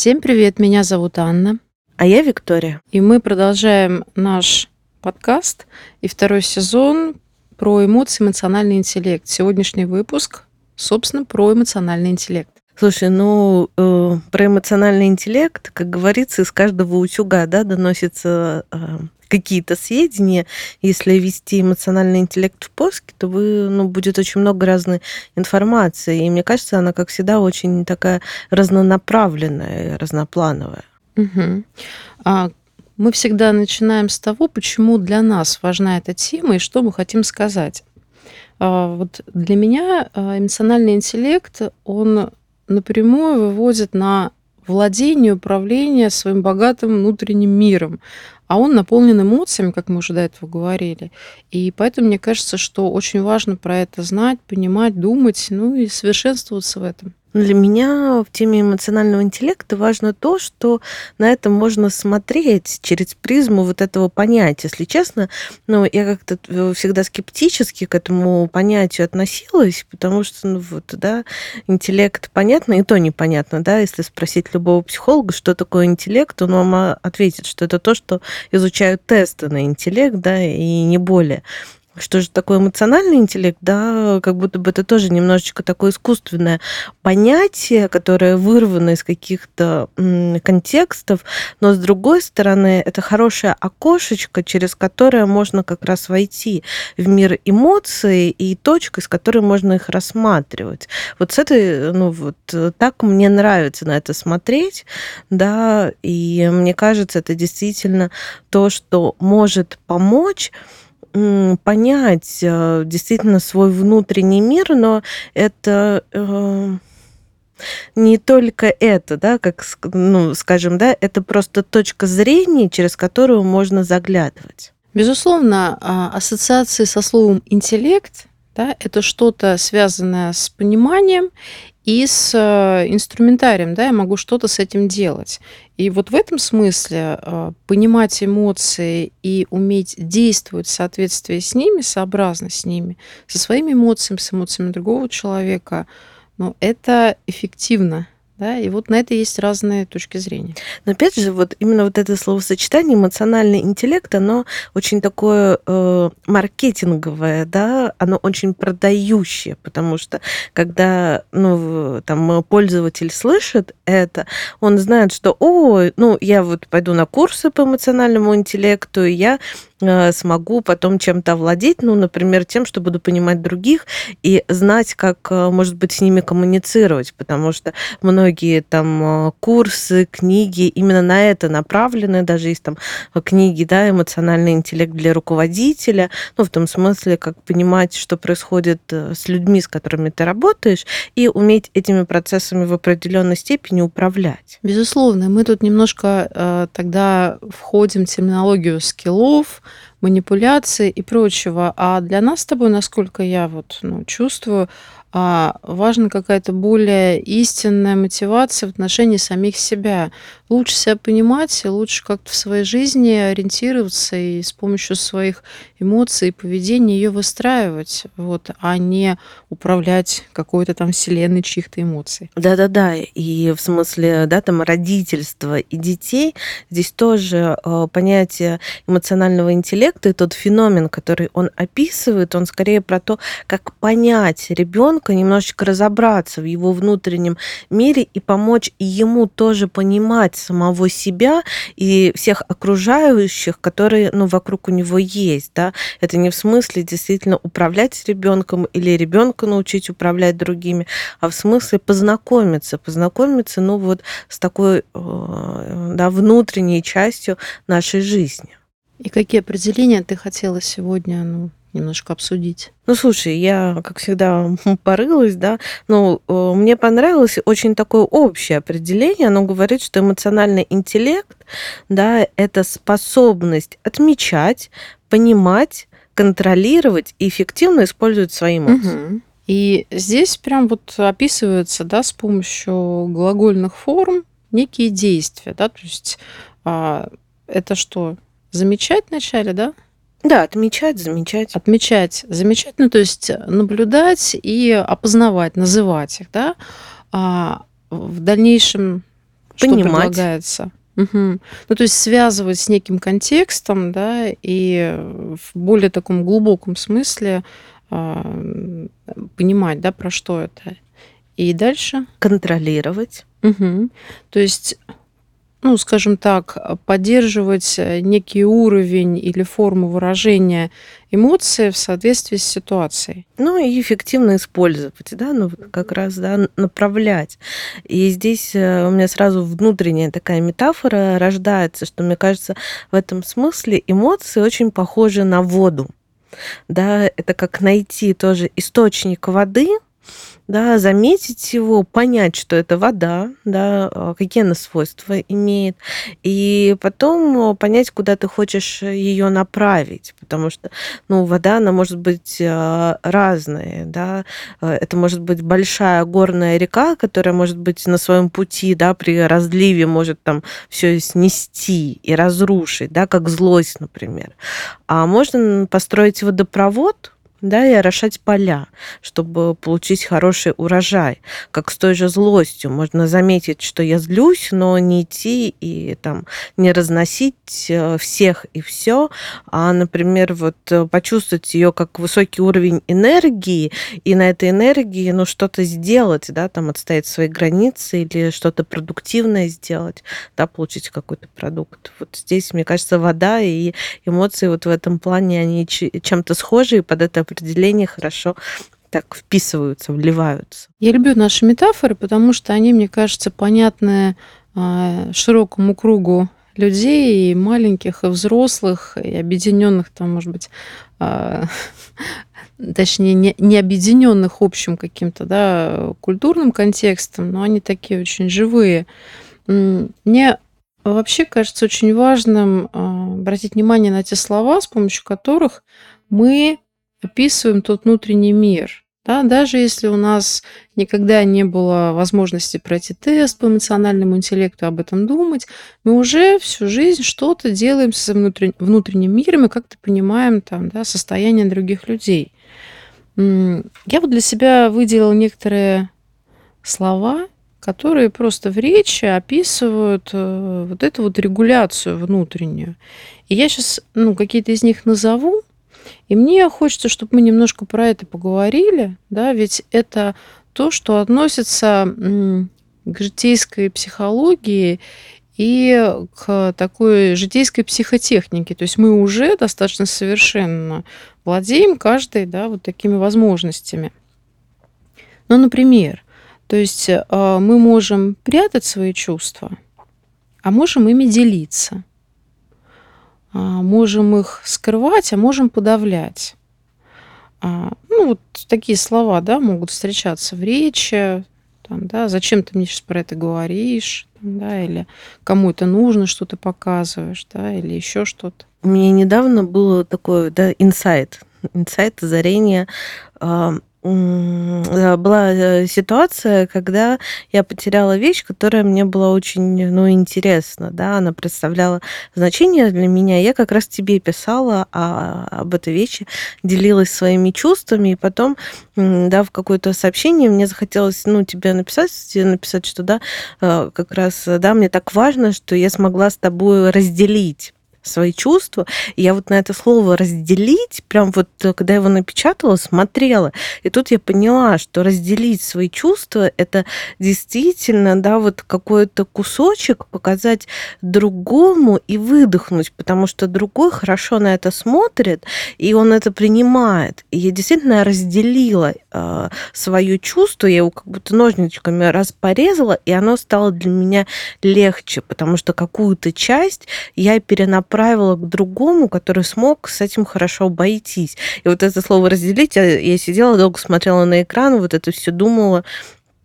Всем привет, меня зовут Анна. А я Виктория. И мы продолжаем наш подкаст и второй сезон про эмоции, эмоциональный интеллект. Сегодняшний выпуск, собственно, про эмоциональный интеллект. Слушай, ну э, про эмоциональный интеллект, как говорится, из каждого утюга, да, доносится э, какие-то сведения. Если ввести эмоциональный интеллект в поиске, то вы, ну, будет очень много разной информации. И мне кажется, она, как всегда, очень такая разнонаправленная, разноплановая. Угу. А мы всегда начинаем с того, почему для нас важна эта тема и что мы хотим сказать. А вот для меня а, эмоциональный интеллект, он напрямую выводит на владение, управление своим богатым внутренним миром. А он наполнен эмоциями, как мы уже до этого говорили. И поэтому мне кажется, что очень важно про это знать, понимать, думать, ну и совершенствоваться в этом. Для меня в теме эмоционального интеллекта важно то, что на это можно смотреть через призму вот этого понятия. Если честно, ну, я как-то э, всегда скептически к этому понятию относилась, потому что, ну, вот, да, интеллект понятно, и то непонятно, да, если спросить любого психолога, что такое интеллект, он вам ответит, что это то, что изучают тесты на интеллект, да, и не более что же такое эмоциональный интеллект, да, как будто бы это тоже немножечко такое искусственное понятие, которое вырвано из каких-то контекстов, но с другой стороны, это хорошее окошечко, через которое можно как раз войти в мир эмоций и точка, с которой можно их рассматривать. Вот с этой, ну вот так мне нравится на это смотреть, да, и мне кажется, это действительно то, что может помочь понять э, действительно свой внутренний мир, но это э, не только это, да, как, ну, скажем, да, это просто точка зрения, через которую можно заглядывать. Безусловно, а, ассоциации со словом интеллект да, это что-то связанное с пониманием и с э, инструментарием, да, я могу что-то с этим делать. И вот в этом смысле э, понимать эмоции и уметь действовать в соответствии с ними, сообразно с ними, со своими эмоциями, с эмоциями другого человека, ну, это эффективно. Да, и вот на это есть разные точки зрения. Но опять же, вот именно вот это словосочетание эмоциональный интеллект, оно очень такое э, маркетинговое, да, оно очень продающее, потому что когда ну, там, пользователь слышит это, он знает, что, о, ну, я вот пойду на курсы по эмоциональному интеллекту, и я смогу потом чем-то овладеть, ну, например, тем, что буду понимать других и знать, как, э, может быть, с ними коммуницировать, потому что многие там э, курсы, книги именно на это направлены, даже есть там книги, да, эмоциональный интеллект для руководителя, ну, в том смысле, как понимать, что происходит с людьми, с которыми ты работаешь, и уметь этими процессами в определенной степени управлять. Безусловно, мы тут немножко э, тогда входим в терминологию скиллов, манипуляции и прочего. А для нас с тобой, насколько я вот, ну, чувствую, а, важна какая-то более истинная мотивация в отношении самих себя. Лучше себя понимать, лучше как-то в своей жизни ориентироваться и с помощью своих эмоций и поведения ее выстраивать, вот, а не управлять какой-то там вселенной чьих-то эмоций. Да-да-да, и в смысле, да, там родительства и детей, здесь тоже э, понятие эмоционального интеллекта и тот феномен, который он описывает, он скорее про то, как понять ребенка ребенка немножечко разобраться в его внутреннем мире и помочь ему тоже понимать самого себя и всех окружающих, которые ну, вокруг у него есть. Да? Это не в смысле действительно управлять ребенком или ребенка научить управлять другими, а в смысле познакомиться, познакомиться ну, вот с такой э, да, внутренней частью нашей жизни. И какие определения ты хотела сегодня ну, немножко обсудить. Ну, слушай, я, как всегда, порылась, да, но э, мне понравилось очень такое общее определение. Оно говорит, что эмоциональный интеллект, да, это способность отмечать, понимать, контролировать и эффективно использовать свои эмоции. Угу. И здесь прям вот описывается, да, с помощью глагольных форм некие действия, да, то есть а, это что, замечать вначале, да? Да, отмечать, замечать. Отмечать, замечать, ну, то есть наблюдать и опознавать, называть их, да. А в дальнейшем что Понимать. предлагается. Мгм. Ну, то есть связывать с неким контекстом, да, и в более таком глубоком смысле, м, понимать, да, про что это. И дальше? Контролировать. Мгм. То есть, ну, скажем так, поддерживать, э, некий уровень или форму выражения эмоций в соответствии с ситуацией. Ну и эффективно использовать, да, ну как раз, да, направлять. И здесь, э, у меня сразу внутренняя такая метафора рождается, что, мне кажется, в этом смысле эмоции очень похожи на воду. Да, это как найти тоже источник воды, да, заметить его, понять, что это вода, да, а, какие она свойства имеет, и потом понять, куда ты хочешь ее направить. Потому что, ну, вода, она может быть, а, разная, да. Это может быть большая горная река, которая, может быть, на своем пути, да, при разливе может там все снести и разрушить, да, как злость, например. А можно построить водопровод, да, и орошать поля, чтобы получить хороший урожай. Как с той же злостью. Можно заметить, что я злюсь, но не идти и там не разносить э, всех и все, а, например, вот э, почувствовать ее как высокий уровень энергии, и на этой энергии, ну, что-то сделать, да, там отстоять свои границы или что-то продуктивное сделать, да, получить какой-то продукт. Вот здесь, мне кажется, вода и эмоции вот в этом плане, они чем-то схожи, и под это определения хорошо так вписываются, вливаются. Я люблю наши метафоры, потому что они, мне кажется, понятны а, широкому кругу людей, и маленьких, и взрослых, и объединенных там, может быть, а, точнее, не, не объединенных общим каким-то, да, культурным контекстом, но они такие очень живые. Мне вообще кажется очень важным а, обратить внимание на те слова, с помощью которых мы описываем тот внутренний мир. Да, даже если у нас никогда не было возможности пройти тест по эмоциональному интеллекту, об этом думать, мы уже всю жизнь что-то делаем со внутренним, миром и как-то понимаем там, да, состояние других людей. Я вот для себя выделила некоторые слова, которые просто в речи описывают э, вот эту вот регуляцию внутреннюю. И я сейчас ну, какие-то из них назову, и мне хочется, чтобы мы немножко про это поговорили, да, ведь это то, что относится к житейской психологии и к такой житейской психотехнике. То есть мы уже достаточно совершенно владеем каждой, да, вот такими возможностями. Ну, например, то есть э, мы можем прятать свои чувства, а можем ими делиться. А, можем их скрывать, а можем подавлять. А, ну, вот такие слова, да, могут встречаться в речи, там, да, зачем ты мне сейчас про это говоришь, да, или кому это нужно, что ты показываешь, да, или еще что-то. У меня недавно было такое, да, инсайт, инсайт, озарение. Э, была э, ситуация, когда я потеряла вещь, которая мне была очень, ну, интересна, да, она представляла значение для меня. Я как раз тебе писала а, об этой вещи, делилась своими чувствами, и потом, да, в какое-то сообщение мне захотелось, ну, тебе написать, написать, что, да, э, как раз, да, мне так важно, что я смогла с тобой разделить свои чувства. И я вот на это слово разделить, прям вот э, когда я его напечатала, смотрела. И тут я поняла, что разделить свои чувства это действительно, да, вот какой-то кусочек показать другому и выдохнуть, потому что другой хорошо на это смотрит, и он это принимает. И я действительно разделила э, свое чувство, я его как будто ножничками раз порезала, и оно стало для меня легче, потому что какую-то часть я перенаправила направила к другому, который смог с этим хорошо обойтись. И вот это слово разделить, я, сидела долго смотрела на экран, вот это все думала,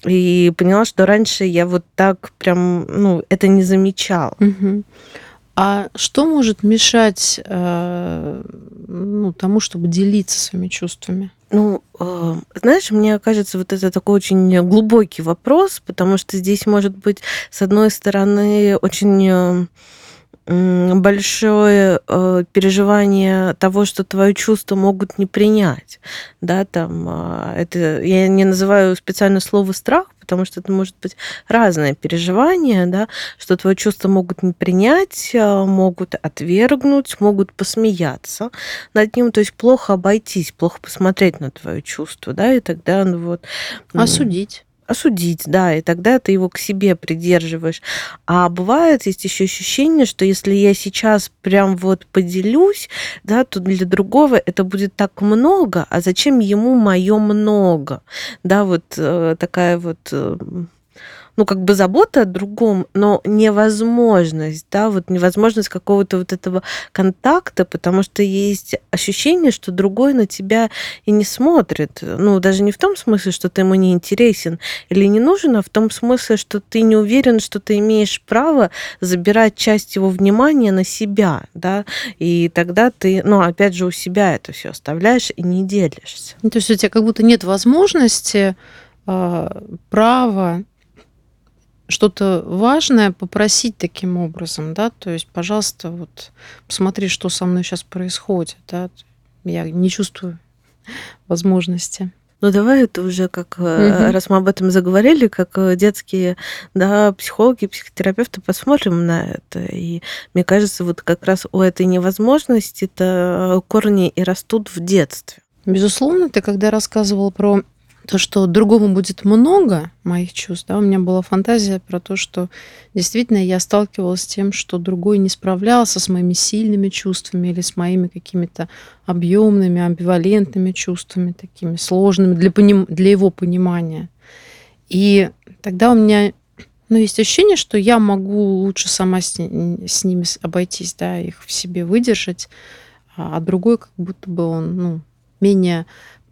и поняла, что раньше я вот так прям, ну, это не замечала. Угу. А что может мешать э, ну, тому, чтобы делиться своими чувствами? Ну, э, знаешь, мне кажется, вот это такой очень глубокий вопрос, потому что здесь может быть, с одной стороны, очень м, большое, э, переживание того, что твои чувства могут не принять. Да, там, а, это я не называю специально слово страх, потому что это может быть разное переживание, да, что твои чувства могут не принять, а, могут отвергнуть, могут посмеяться над ним, то есть плохо обойтись, плохо посмотреть на твое чувство, да, и тогда, ну вот, Осудить. Осудить, да, и тогда ты его к себе придерживаешь. А бывает, есть еще ощущение, что если я сейчас прям вот поделюсь, да, то для другого это будет так много, а зачем ему мое много? Да, вот э, такая вот э, ну, как бы забота о другом, но невозможность, да, вот невозможность какого-то вот этого контакта, потому что есть ощущение, что другой на тебя и не смотрит. Ну, даже не в том смысле, что ты ему не интересен или не нужен, а в том смысле, что ты не уверен, что ты имеешь право забирать часть его внимания на себя, да, и тогда ты, ну, опять же, у себя это все оставляешь и не делишься. Ну, то есть у тебя как будто нет возможности, а, права что-то важное попросить таким образом, да, то есть, пожалуйста, вот посмотри, что со мной сейчас происходит, да, я не чувствую возможности. Ну, давай это уже как, э, Мгм. раз мы об этом заговорили, как э, детские, да, психологи, психотерапевты, посмотрим на это. И мне кажется, вот как раз у этой невозможности-то корни и растут в детстве. Безусловно, ты когда рассказывал про то, что другому будет много моих чувств, да, у меня была фантазия про то, что действительно я сталкивалась с тем, что другой не справлялся с моими сильными чувствами или с моими какими-то объемными, амбивалентными чувствами, такими сложными для, поним... для его понимания. И тогда у меня ну, есть ощущение, что я могу лучше сама с, с ними обойтись, да, их в себе выдержать, а а другой как будто бы он, ну, менее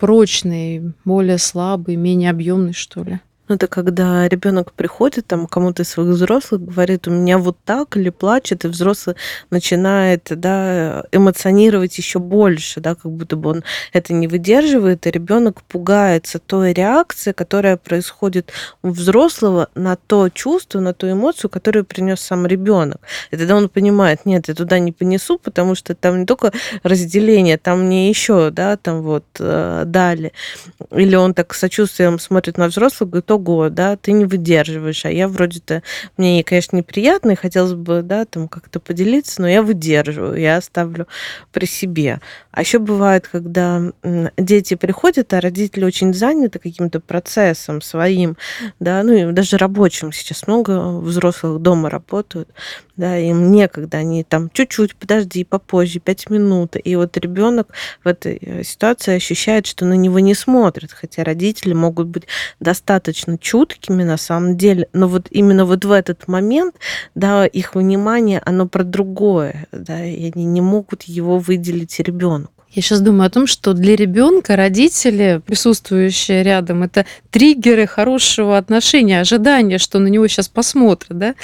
прочный, более слабый, менее объемный, что ли. Ну, это когда ребенок приходит там кому-то из своих взрослых, говорит, у меня вот так, или плачет, и взрослый начинает, да, эмоционировать еще больше, да, как будто бы он это не выдерживает, и ребенок пугается той реакции, которая происходит у взрослого на то чувство, на ту эмоцию, которую принес сам ребенок. И тогда он понимает, нет, я туда не понесу, потому что там не только разделение, там мне еще, да, там вот э, дали. Или он так сочувствием смотрит на взрослого, говорит, ого, да, ты не выдерживаешь, а я вроде-то, мне, конечно, неприятно, и хотелось бы, да, там как-то поделиться, но я выдерживаю, я оставлю при себе. А еще бывает, когда дети приходят, а родители очень заняты каким-то процессом своим, да, ну и даже рабочим сейчас много взрослых дома работают, да, им некогда, они там чуть-чуть, подожди, попозже, пять минут. И вот ребенок в этой э, ситуации ощущает, что на него не смотрят, хотя родители могут быть достаточно чуткими на самом деле, но вот именно вот в этот момент, да, их внимание, оно про другое, да, и они не могут его выделить ребенку. Я сейчас думаю о том, что для ребенка родители, присутствующие рядом, это триггеры хорошего отношения, ожидания, что на него сейчас посмотрят, да.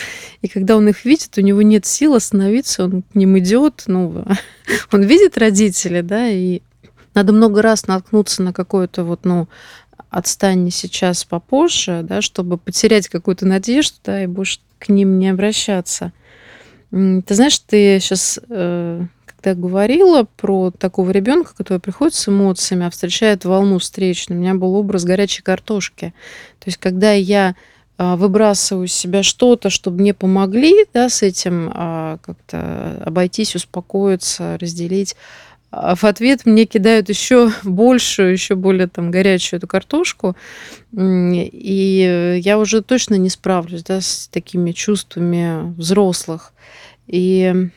И когда он их видит, у него нет сил остановиться, он к ним идет, ну, он видит родителей, да, и надо много раз наткнуться на какое-то вот, ну, отстань сейчас, попозже, да, чтобы потерять какую-то надежду, да, и больше к ним не обращаться. Ты знаешь, ты сейчас, когда говорила про такого ребенка, который приходит с эмоциями, а встречает волну встречную, у меня был образ горячей картошки. То есть, когда я а, выбрасываю из себя что-то, чтобы мне помогли, да, с этим а, как-то обойтись, успокоиться, разделить, а в ответ мне кидают еще большую, еще более там горячую эту картошку, и я уже точно не справлюсь, да, с такими чувствами взрослых. И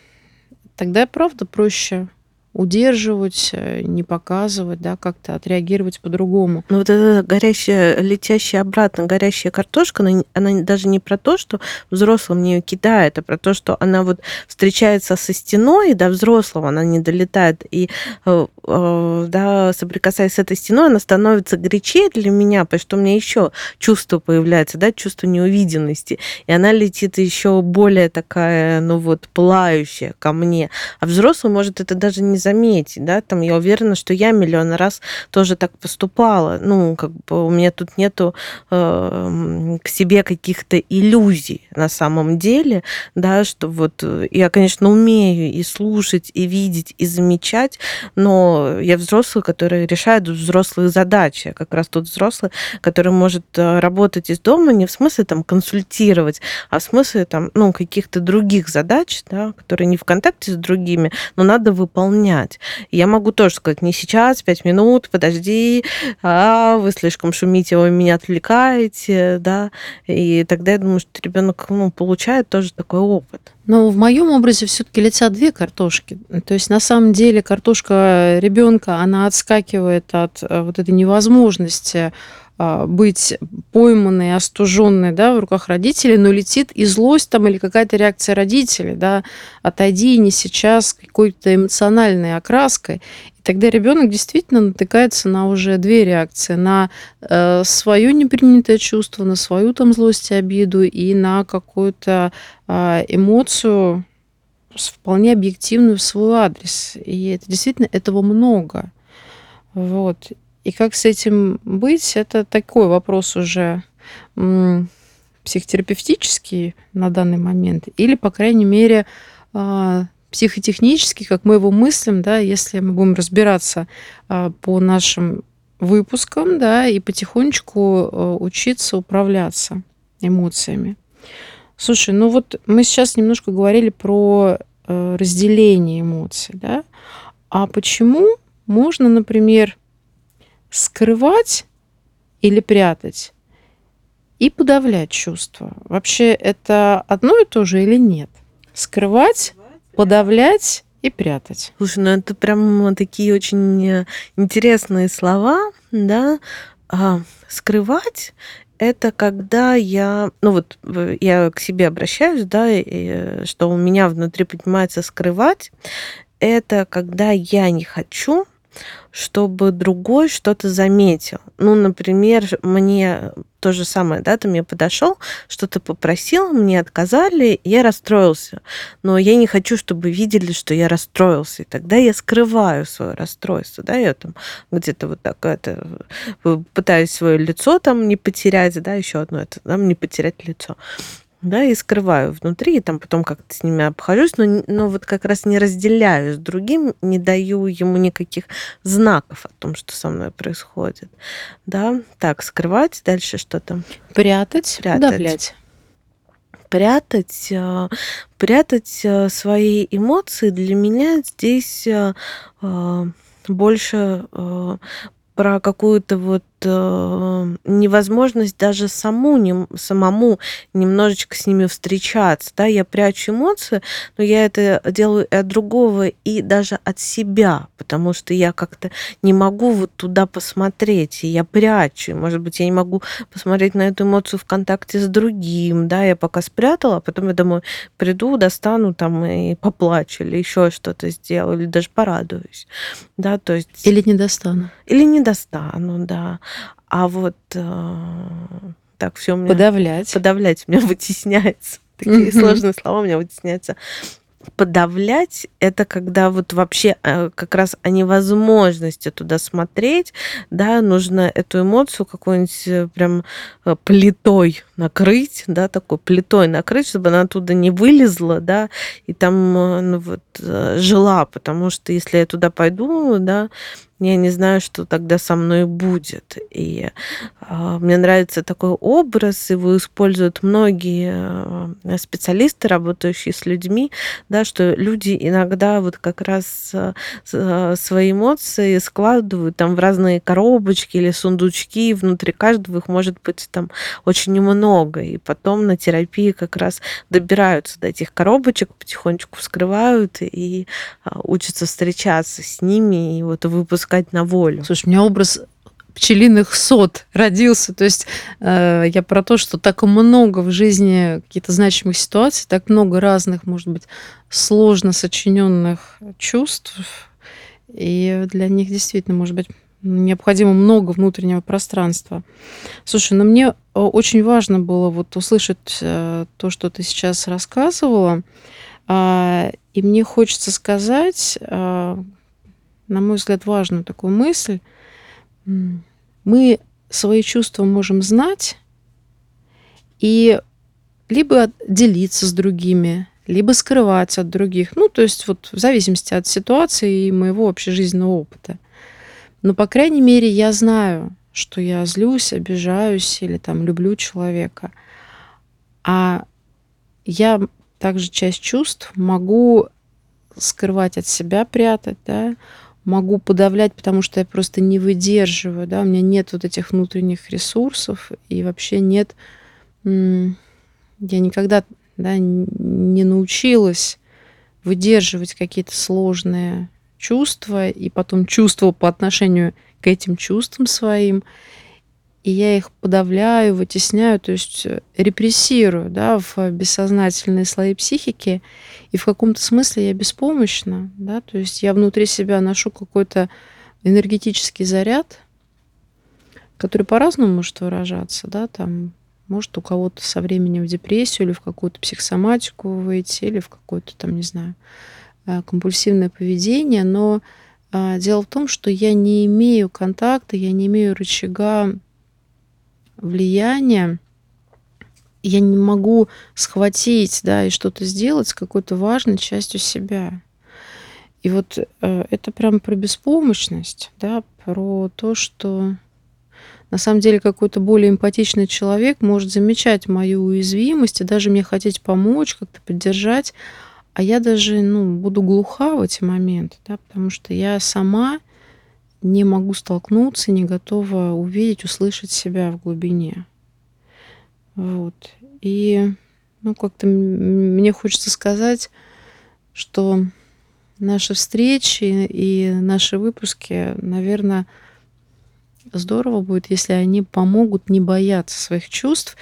тогда, правда, проще удерживать, э, не показывать, да, как-то отреагировать по-другому. Ну, вот эта горящая, летящая обратно горящая картошка, она, она даже не про то, что взрослый мне ее кидает, а про то, что она вот встречается со стеной, до взрослого она не долетает, и э, да, соприкасаясь с этой стеной, она становится горячее для меня, потому что у меня еще чувство появляется, да, чувство неувиденности. И она летит еще более такая, ну вот, пылающая ко мне. А взрослый может это даже не заметить, да, там я уверена, что я миллион раз тоже так поступала. Ну, как бы у меня тут нету э, к себе каких-то иллюзий на самом деле, да, что вот э, я, конечно, умею и слушать, и видеть, и замечать, но я взрослый, который решает взрослые задачи. Как раз тот взрослый, который может э, работать из дома не в смысле там консультировать, а в смысле там, ну, каких-то других задач, да, которые не в контакте с другими, но надо выполнять. Я могу тоже сказать, не сейчас, пять минут, подожди, а вы слишком шумите, вы меня отвлекаете, да, и тогда я думаю, что ребенок ну, получает тоже такой опыт. Но в моем образе все-таки летят две картошки. То есть на самом деле картошка ребенка, она отскакивает от э, вот этой невозможности быть пойманной, остуженной да, в руках родителей, но летит и злость там или какая-то реакция родителей, да, отойди не сейчас какой-то эмоциональной окраской. И тогда ребенок действительно натыкается на уже две реакции: на э, свое непринятое чувство, на свою там злость и обиду и на какую-то э, эмоцию вполне объективную в свой адрес. И это действительно этого много. Вот. И как с этим быть, это такой вопрос уже психотерапевтический на данный момент, или, по крайней мере, э, психотехнический, как мы его мыслим, да, если мы будем разбираться э, по нашим выпускам, да, и потихонечку э, учиться управляться эмоциями. Слушай, ну вот мы сейчас немножко говорили про э, разделение эмоций, да, а почему можно, например, скрывать или прятать и подавлять чувства. Вообще это одно и то же или нет? Скрывать, подавлять и прятать. Слушай, ну это прям такие очень э, интересные слова, да. А, скрывать это когда я, ну вот я к себе обращаюсь, да, и, э, что у меня внутри поднимается скрывать, это когда я не хочу чтобы другой что-то заметил. Ну, например, мне то же самое, да, ты мне подошел, что-то попросил, мне отказали, я расстроился. Но я не хочу, чтобы видели, что я расстроился. И тогда я скрываю свое расстройство, да, я там где-то вот так это пытаюсь свое лицо там не потерять, да, еще одно это, да, не потерять лицо да, и скрываю внутри, и там потом как-то с ними обхожусь, но, но вот как раз не разделяю с другим, не даю ему никаких знаков о том, что со мной происходит. Да, так, скрывать, дальше что там? Прятать, Прятать. подавлять прятать, э, прятать э, свои эмоции для меня здесь э, больше про какую-то вот э, невозможность даже саму, не, самому немножечко с ними встречаться. Да? Я прячу эмоции, но я это делаю и от другого, и даже от себя, потому что я как-то не могу вот туда посмотреть, и я прячу. Может быть, я не могу посмотреть на эту эмоцию в контакте с другим, да, я пока спрятала, а потом я думаю, приду, достану там и поплачу, или еще что-то сделаю, или даже порадуюсь. Да, то есть... Или не достану. Или не достану, да. А вот э, так все меня... Подавлять. Подавлять у меня вытесняется. Такие mm-hmm. сложные слова у меня вытесняются подавлять это когда вот вообще э, как раз о невозможности туда смотреть, да, нужно эту эмоцию какой-нибудь э, прям плитой накрыть, да, такой плитой накрыть, чтобы она оттуда не вылезла, да, и там ну, вот, жила, потому что если я туда пойду, да, я не знаю, что тогда со мной будет. И э, мне нравится такой образ, его используют многие э, специалисты, работающие с людьми, да, что люди иногда вот как раз э, свои эмоции складывают там в разные коробочки или сундучки, и внутри каждого их может быть там очень много, и потом на терапии как раз добираются до этих коробочек, потихонечку вскрывают и учатся встречаться с ними, и вот выпуск пускать на волю. Слушай, у меня образ пчелиных сот родился. То есть э, я про то, что так много в жизни каких-то значимых ситуаций, так много разных, может быть, сложно сочиненных чувств. И для них действительно, может быть, необходимо много внутреннего пространства. Слушай, ну мне очень важно было вот услышать то, что ты сейчас рассказывала. А, и мне хочется сказать, на мой взгляд, важную такую мысль. Мы свои чувства можем знать и либо делиться с другими, либо скрывать от других. Ну, то есть вот в зависимости от ситуации и моего общежизненного опыта. Но, по крайней мере, я знаю, что я злюсь, обижаюсь или там люблю человека. А я также часть чувств могу скрывать от себя, прятать, да, могу подавлять, потому что я просто не выдерживаю, да, у меня нет вот этих внутренних ресурсов и вообще нет, я никогда да, не научилась выдерживать какие-то сложные чувства и потом чувства по отношению к этим чувствам своим, и я их подавляю, вытесняю, то есть э, репрессирую да, в бессознательные слои психики, и в каком-то смысле я беспомощна, да, то есть я внутри себя ношу какой-то энергетический заряд, который по-разному может выражаться, да, там может у кого-то со временем в депрессию или в какую-то психосоматику выйти, или в какое-то там, не знаю, э, компульсивное поведение, но а, дело в том, что я не имею контакта, я не имею рычага влияния, я не могу схватить, да, и что-то сделать с какой-то важной частью себя. И вот э, это прям про беспомощность, да, про то, что на самом деле какой-то более эмпатичный человек может замечать мою уязвимость и даже мне хотеть помочь, как-то поддержать, а я даже, ну, буду глуха в эти моменты, да, потому что я сама не могу столкнуться, не готова увидеть, услышать себя в глубине. Вот. И, ну, как-то мне хочется сказать, что наши встречи и наши выпуски, наверное, здорово будет, если они помогут не бояться своих чувств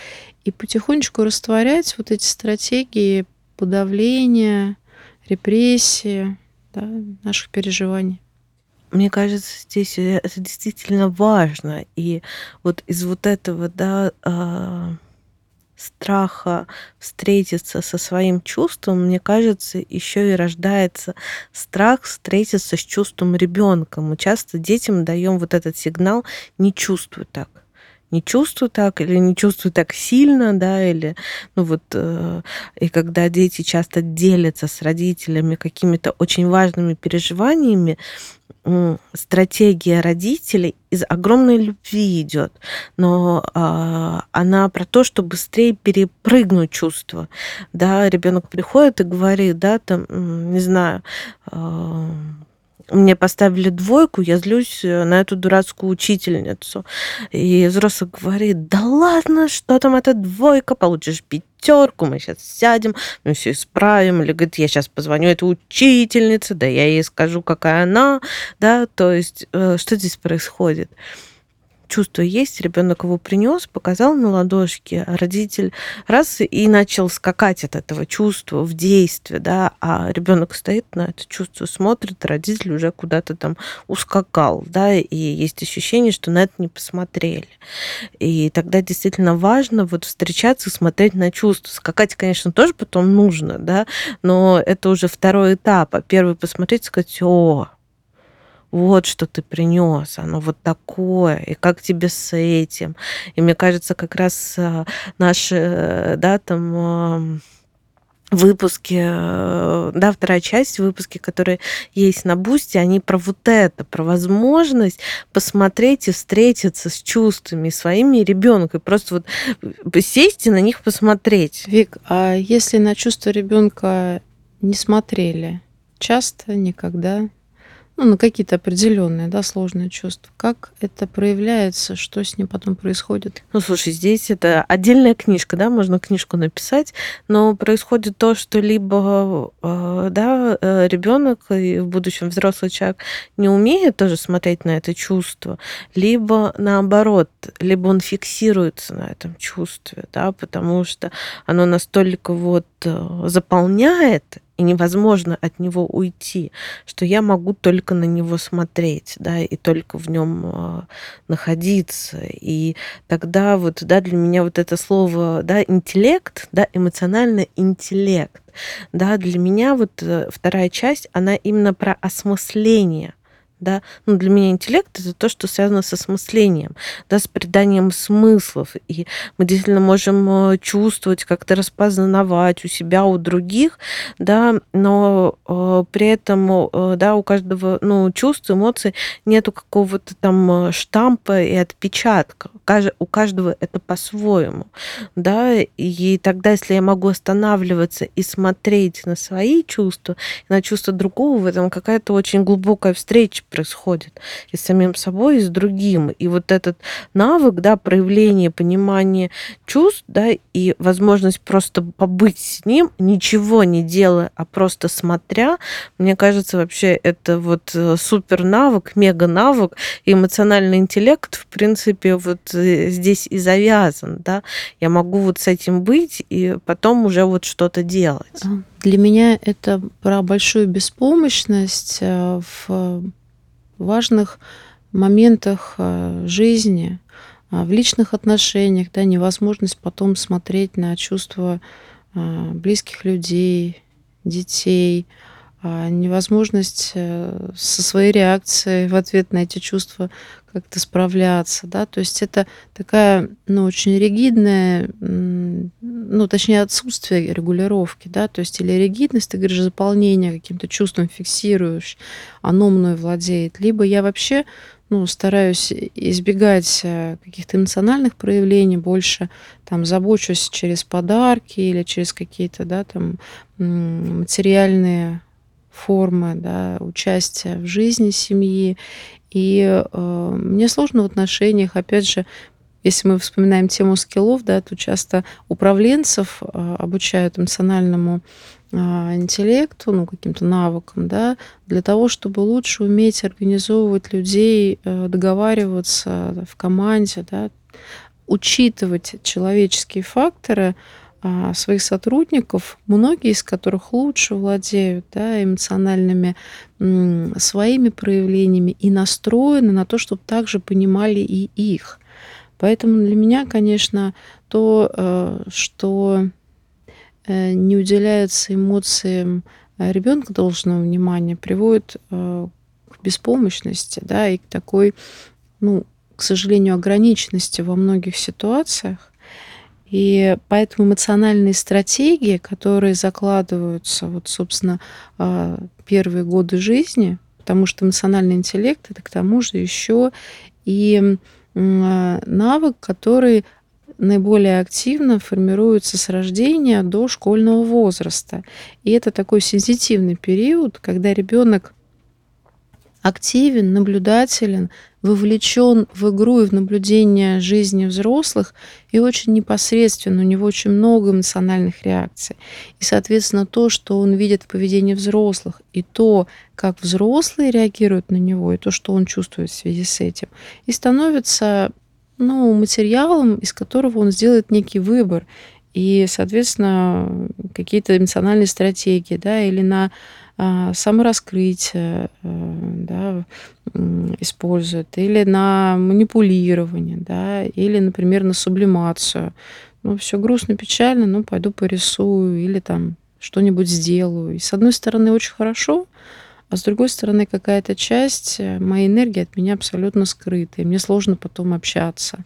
и потихонечку растворять вот эти стратегии подавления, репрессии да, наших переживаний. Мне кажется, здесь э, это действительно важно. И вот из вот этого, да, а, страха встретиться со своим чувством, мне кажется, еще и рождается страх встретиться с чувством ребенка. Мы часто детям даем вот этот сигнал «не чувствуй так» не чувствую так или не чувствую так сильно, да, или, ну вот, э, и когда дети часто делятся с родителями какими-то очень важными переживаниями, стратегия родителей из огромной любви идет, но а, она про то, что быстрее перепрыгнуть чувство. Да, ребенок приходит и говорит, да, там, не знаю, а, мне поставили двойку, я злюсь э, на эту дурацкую учительницу. И взрослый говорит, да ладно, что там эта двойка, получишь пятерку, мы сейчас сядем, мы все исправим. Или говорит, я сейчас позвоню этой учительнице, да я ей скажу, какая она, да, то есть э, что здесь происходит? Чувство есть, ребенок его принес, показал на ладошке, а родитель раз и начал скакать от этого чувства в действие, да, а ребенок стоит на это чувство, смотрит, родитель уже куда-то там ускакал, да, и есть ощущение, что на это не посмотрели. И тогда действительно важно вот встречаться, смотреть на чувства. Скакать, конечно, тоже потом нужно, да, но это уже второй этап. А первый посмотреть, сказать, о, вот что ты принес, оно вот такое, и как тебе с этим. И мне кажется, как раз э, наши, э, да, там выпуски, э, да, вторая часть, выпуски, которые есть на Бусте, они про вот это, про возможность посмотреть и встретиться с чувствами своими и ребенка, и просто вот сесть и на них посмотреть. Вик, а если на чувства ребенка не смотрели, часто, никогда? Ну, на какие-то определенные, да, сложные чувства. Как это проявляется, что с ним потом происходит? Ну, слушай, здесь это отдельная книжка, да, можно книжку написать, но происходит то, что либо, э, да, э, ребенок и в будущем взрослый человек не умеет тоже смотреть на это чувство, либо наоборот, либо он фиксируется на этом чувстве, да, потому что оно настолько вот э, заполняет и невозможно от него уйти, что я могу только на него смотреть, да, и только в нем а, находиться. И тогда вот, да, для меня вот это слово, да, интеллект, да, эмоциональный интеллект, да, для меня вот э, вторая часть, она именно про осмысление да. Ну, для меня интеллект это то, что связано с осмыслением, да, с приданием смыслов. И мы действительно можем э, чувствовать, как-то распознавать у себя, у других, да, но э, при этом, э, да, у каждого, ну, чувств, эмоций нету какого-то там э, штампа и отпечатка. У каждого это по-своему, да, и тогда, если я могу останавливаться и смотреть на свои чувства, на чувства другого, в этом какая-то очень глубокая встреча происходит и с самим собой, и с другим. И вот этот навык, да, проявления, понимания чувств, да, и возможность просто побыть с ним, ничего не делая, а просто смотря, мне кажется, вообще это вот э, супер навык, мега навык, эмоциональный интеллект, в принципе, вот э, здесь и завязан, да. Я могу вот с этим быть и потом уже вот что-то делать. Для меня это про большую беспомощность э, в важных моментах э, жизни, а, в личных отношениях, да, невозможность потом смотреть на чувства а, близких людей, детей, невозможность э, со своей реакцией в ответ на эти чувства как-то справляться, да, то есть это такая, ну, очень ригидная, ну, точнее, отсутствие регулировки, да, то есть или ригидность, ты говоришь, заполнение каким-то чувством фиксируешь, оно мной владеет, либо я вообще, ну, стараюсь избегать э, каких-то эмоциональных проявлений, больше там забочусь через подарки или через какие-то, да, там материальные формы, да, участия в жизни семьи. И э, мне сложно в отношениях, опять же, если мы вспоминаем тему скиллов, да, то часто управленцев э, обучают эмоциональному э, интеллекту, ну, каким-то навыкам, да, для того, чтобы лучше уметь организовывать людей, э, договариваться в команде, да, учитывать человеческие факторы, своих сотрудников, многие из которых лучше владеют да, эмоциональными своими проявлениями и настроены на то, чтобы также понимали и их. Поэтому для меня, конечно, то, э, что э, не уделяется эмоциям ребенка должного внимания, приводит э, к беспомощности, да, и к такой, ну, к сожалению, ограниченности во многих ситуациях. И поэтому эмоциональные стратегии, которые закладываются, вот, собственно, а, первые годы жизни, потому что эмоциональный интеллект это к тому же еще и а, навык, который наиболее активно формируется с рождения до школьного возраста. И это такой сенситивный период, когда ребенок активен, наблюдателен, вовлечен в игру и в наблюдение жизни взрослых и очень непосредственно, у него очень много эмоциональных реакций. И, соответственно, то, что он видит в поведении взрослых, и то, как взрослые реагируют на него, и то, что он чувствует в связи с этим, и становится ну, материалом, из которого он сделает некий выбор. И, соответственно, какие-то эмоциональные стратегии, да, или на самораскрытие э, да, используют, или на манипулирование, да, или, например, на сублимацию. Ну, все грустно, печально, ну, пойду порисую или там что-нибудь сделаю. И с одной стороны, очень хорошо, а с другой стороны, какая-то часть э, моей энергии от меня абсолютно скрыта, и мне сложно потом общаться.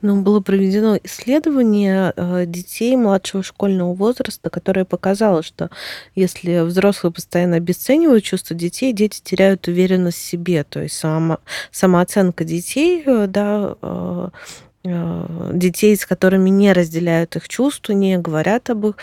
Ну, было проведено исследование э, детей младшего школьного возраста, которое показало, что если взрослые постоянно обесценивают чувства детей, дети теряют уверенность в себе. То есть сама, самооценка детей, э, да, э, детей, с которыми не разделяют их чувства, не говорят об их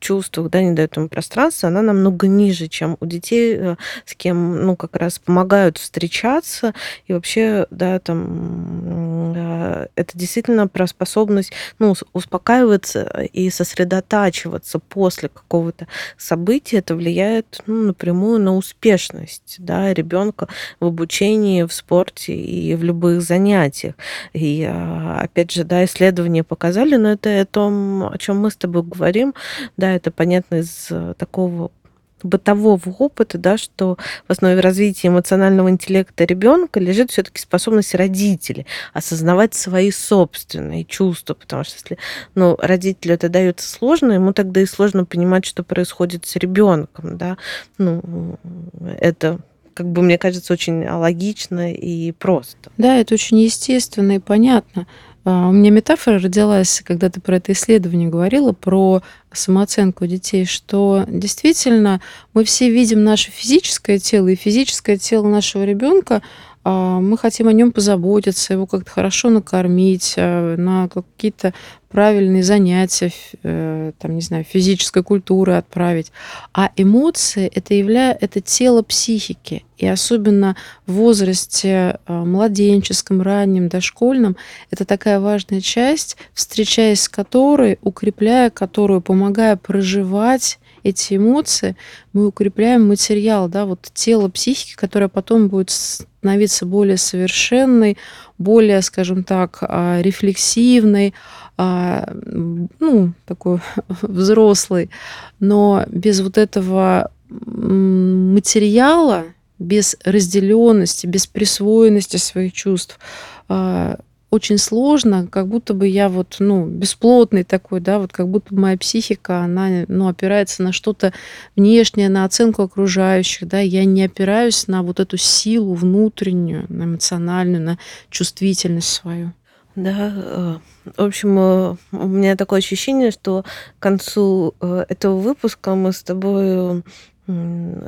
чувствах, да, не дает им пространства, она намного ниже, чем у детей, э, с кем, ну, как раз помогают встречаться. И вообще, да, там, э, это действительно про способность, ну, успокаиваться и сосредотачиваться после какого-то события. Это влияет, ну, напрямую на успешность, да, ребенка в обучении, в спорте и в любых занятиях. И, э, опять же, да, исследования показали, но это о том, о чем мы с тобой говорим, да, это понятно из э, такого бытового опыта, да, что в основе развития эмоционального интеллекта ребенка лежит все-таки способность родителей осознавать свои собственные чувства, потому что если ну, родителю это дается сложно, ему тогда и сложно понимать, что происходит с ребенком, да, ну, это как бы, мне кажется, очень логично и просто. Да, это очень естественно и понятно. А, у меня метафора родилась, когда ты про это исследование говорила, про самооценку детей, что действительно мы все видим наше физическое тело, и физическое тело нашего ребенка мы хотим о нем позаботиться, его как-то хорошо накормить, а, на какие-то правильные занятия, э, там, не знаю, физической культуры отправить. А эмоции это явля... это тело психики. И особенно в возрасте а, младенческом, раннем, дошкольном, это такая важная часть, встречаясь с которой, укрепляя которую, помогая проживать эти эмоции, мы укрепляем материал, да, вот тело психики, которое потом будет становиться более совершенной, более, скажем так, а, рефлексивной, а, ну, такой взрослый, но без вот этого материала, без разделенности, без присвоенности своих чувств, а, очень сложно, как будто бы я вот, ну, бесплотный такой, да, вот как будто моя психика, она, ну, опирается на что-то внешнее, на оценку окружающих, да, я не опираюсь на вот эту силу внутреннюю, на эмоциональную, на чувствительность свою. Да, э, в общем, э, у меня такое ощущение, что к концу э, этого выпуска мы с тобой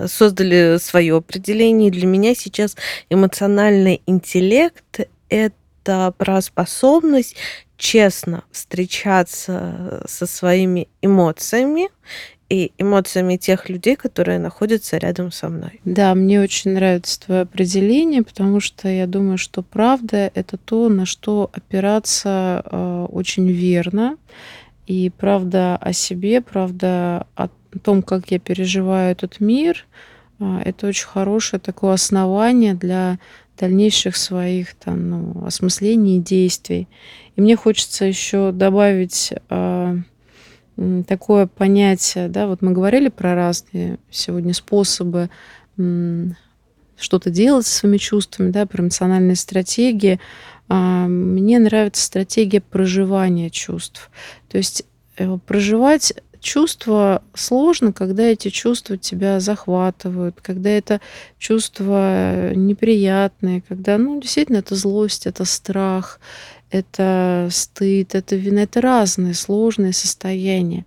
создали свое определение. Для меня сейчас эмоциональный интеллект это это про способность честно встречаться со своими эмоциями и эмоциями тех людей, которые находятся рядом со мной. Да, мне очень нравится твое определение, потому что я думаю, что правда это то, на что опираться э, очень верно. И правда о себе, правда о том, как я переживаю этот мир, э, это очень хорошее такое основание для дальнейших своих там, ну, осмыслений и действий. И мне хочется еще добавить э, такое понятие, да, вот мы говорили про разные сегодня способы э, что-то делать со своими чувствами, да, про эмоциональные стратегии. Э, мне нравится стратегия проживания чувств. То есть э, проживать чувство сложно, когда эти чувства тебя захватывают, когда это чувства неприятные, когда, ну, действительно, это злость, это страх, это стыд, это вина, это разные сложные состояния.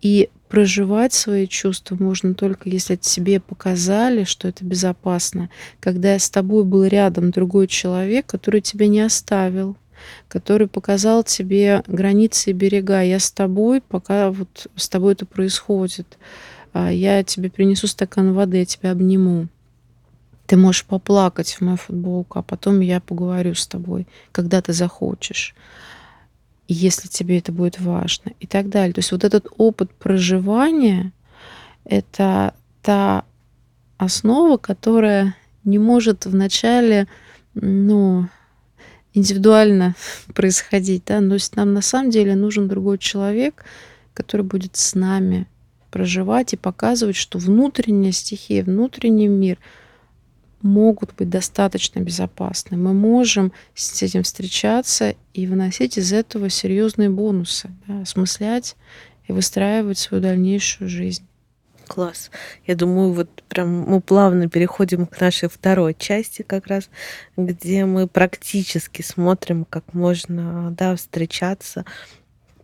И проживать свои чувства можно только если тебе показали, что это безопасно, когда с тобой был рядом другой человек, который тебя не оставил, который показал тебе границы и берега. Я с тобой, пока вот с тобой это происходит. А, я тебе принесу стакан воды, я тебя обниму. Ты можешь поплакать в мою футболку, а потом я поговорю с тобой, когда ты захочешь, если тебе это будет важно и так далее. То есть вот этот опыт проживания — это та основа, которая не может вначале, ну, индивидуально происходить, да, но нам на самом деле нужен другой человек, который будет с нами проживать и показывать, что внутренняя стихия, внутренний мир могут быть достаточно безопасны. Мы можем с этим встречаться и выносить из этого серьезные бонусы, да, осмыслять и выстраивать свою дальнейшую жизнь. Класс. Я думаю, вот прям мы плавно переходим к нашей второй части как раз, где мы практически смотрим, как можно, да, встречаться,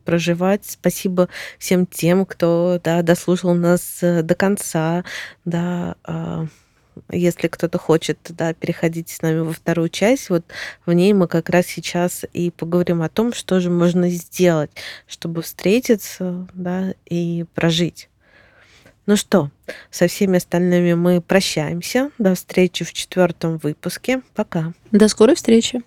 проживать. Спасибо всем тем, кто, да, дослушал нас э, до конца, да, а, если кто-то хочет, да, переходить с нами во вторую часть, вот в ней мы как раз сейчас и поговорим о том, что же можно сделать, чтобы встретиться, да, и прожить. Ну что, со всеми остальными мы прощаемся. До встречи в четвертом выпуске. Пока. До скорой встречи.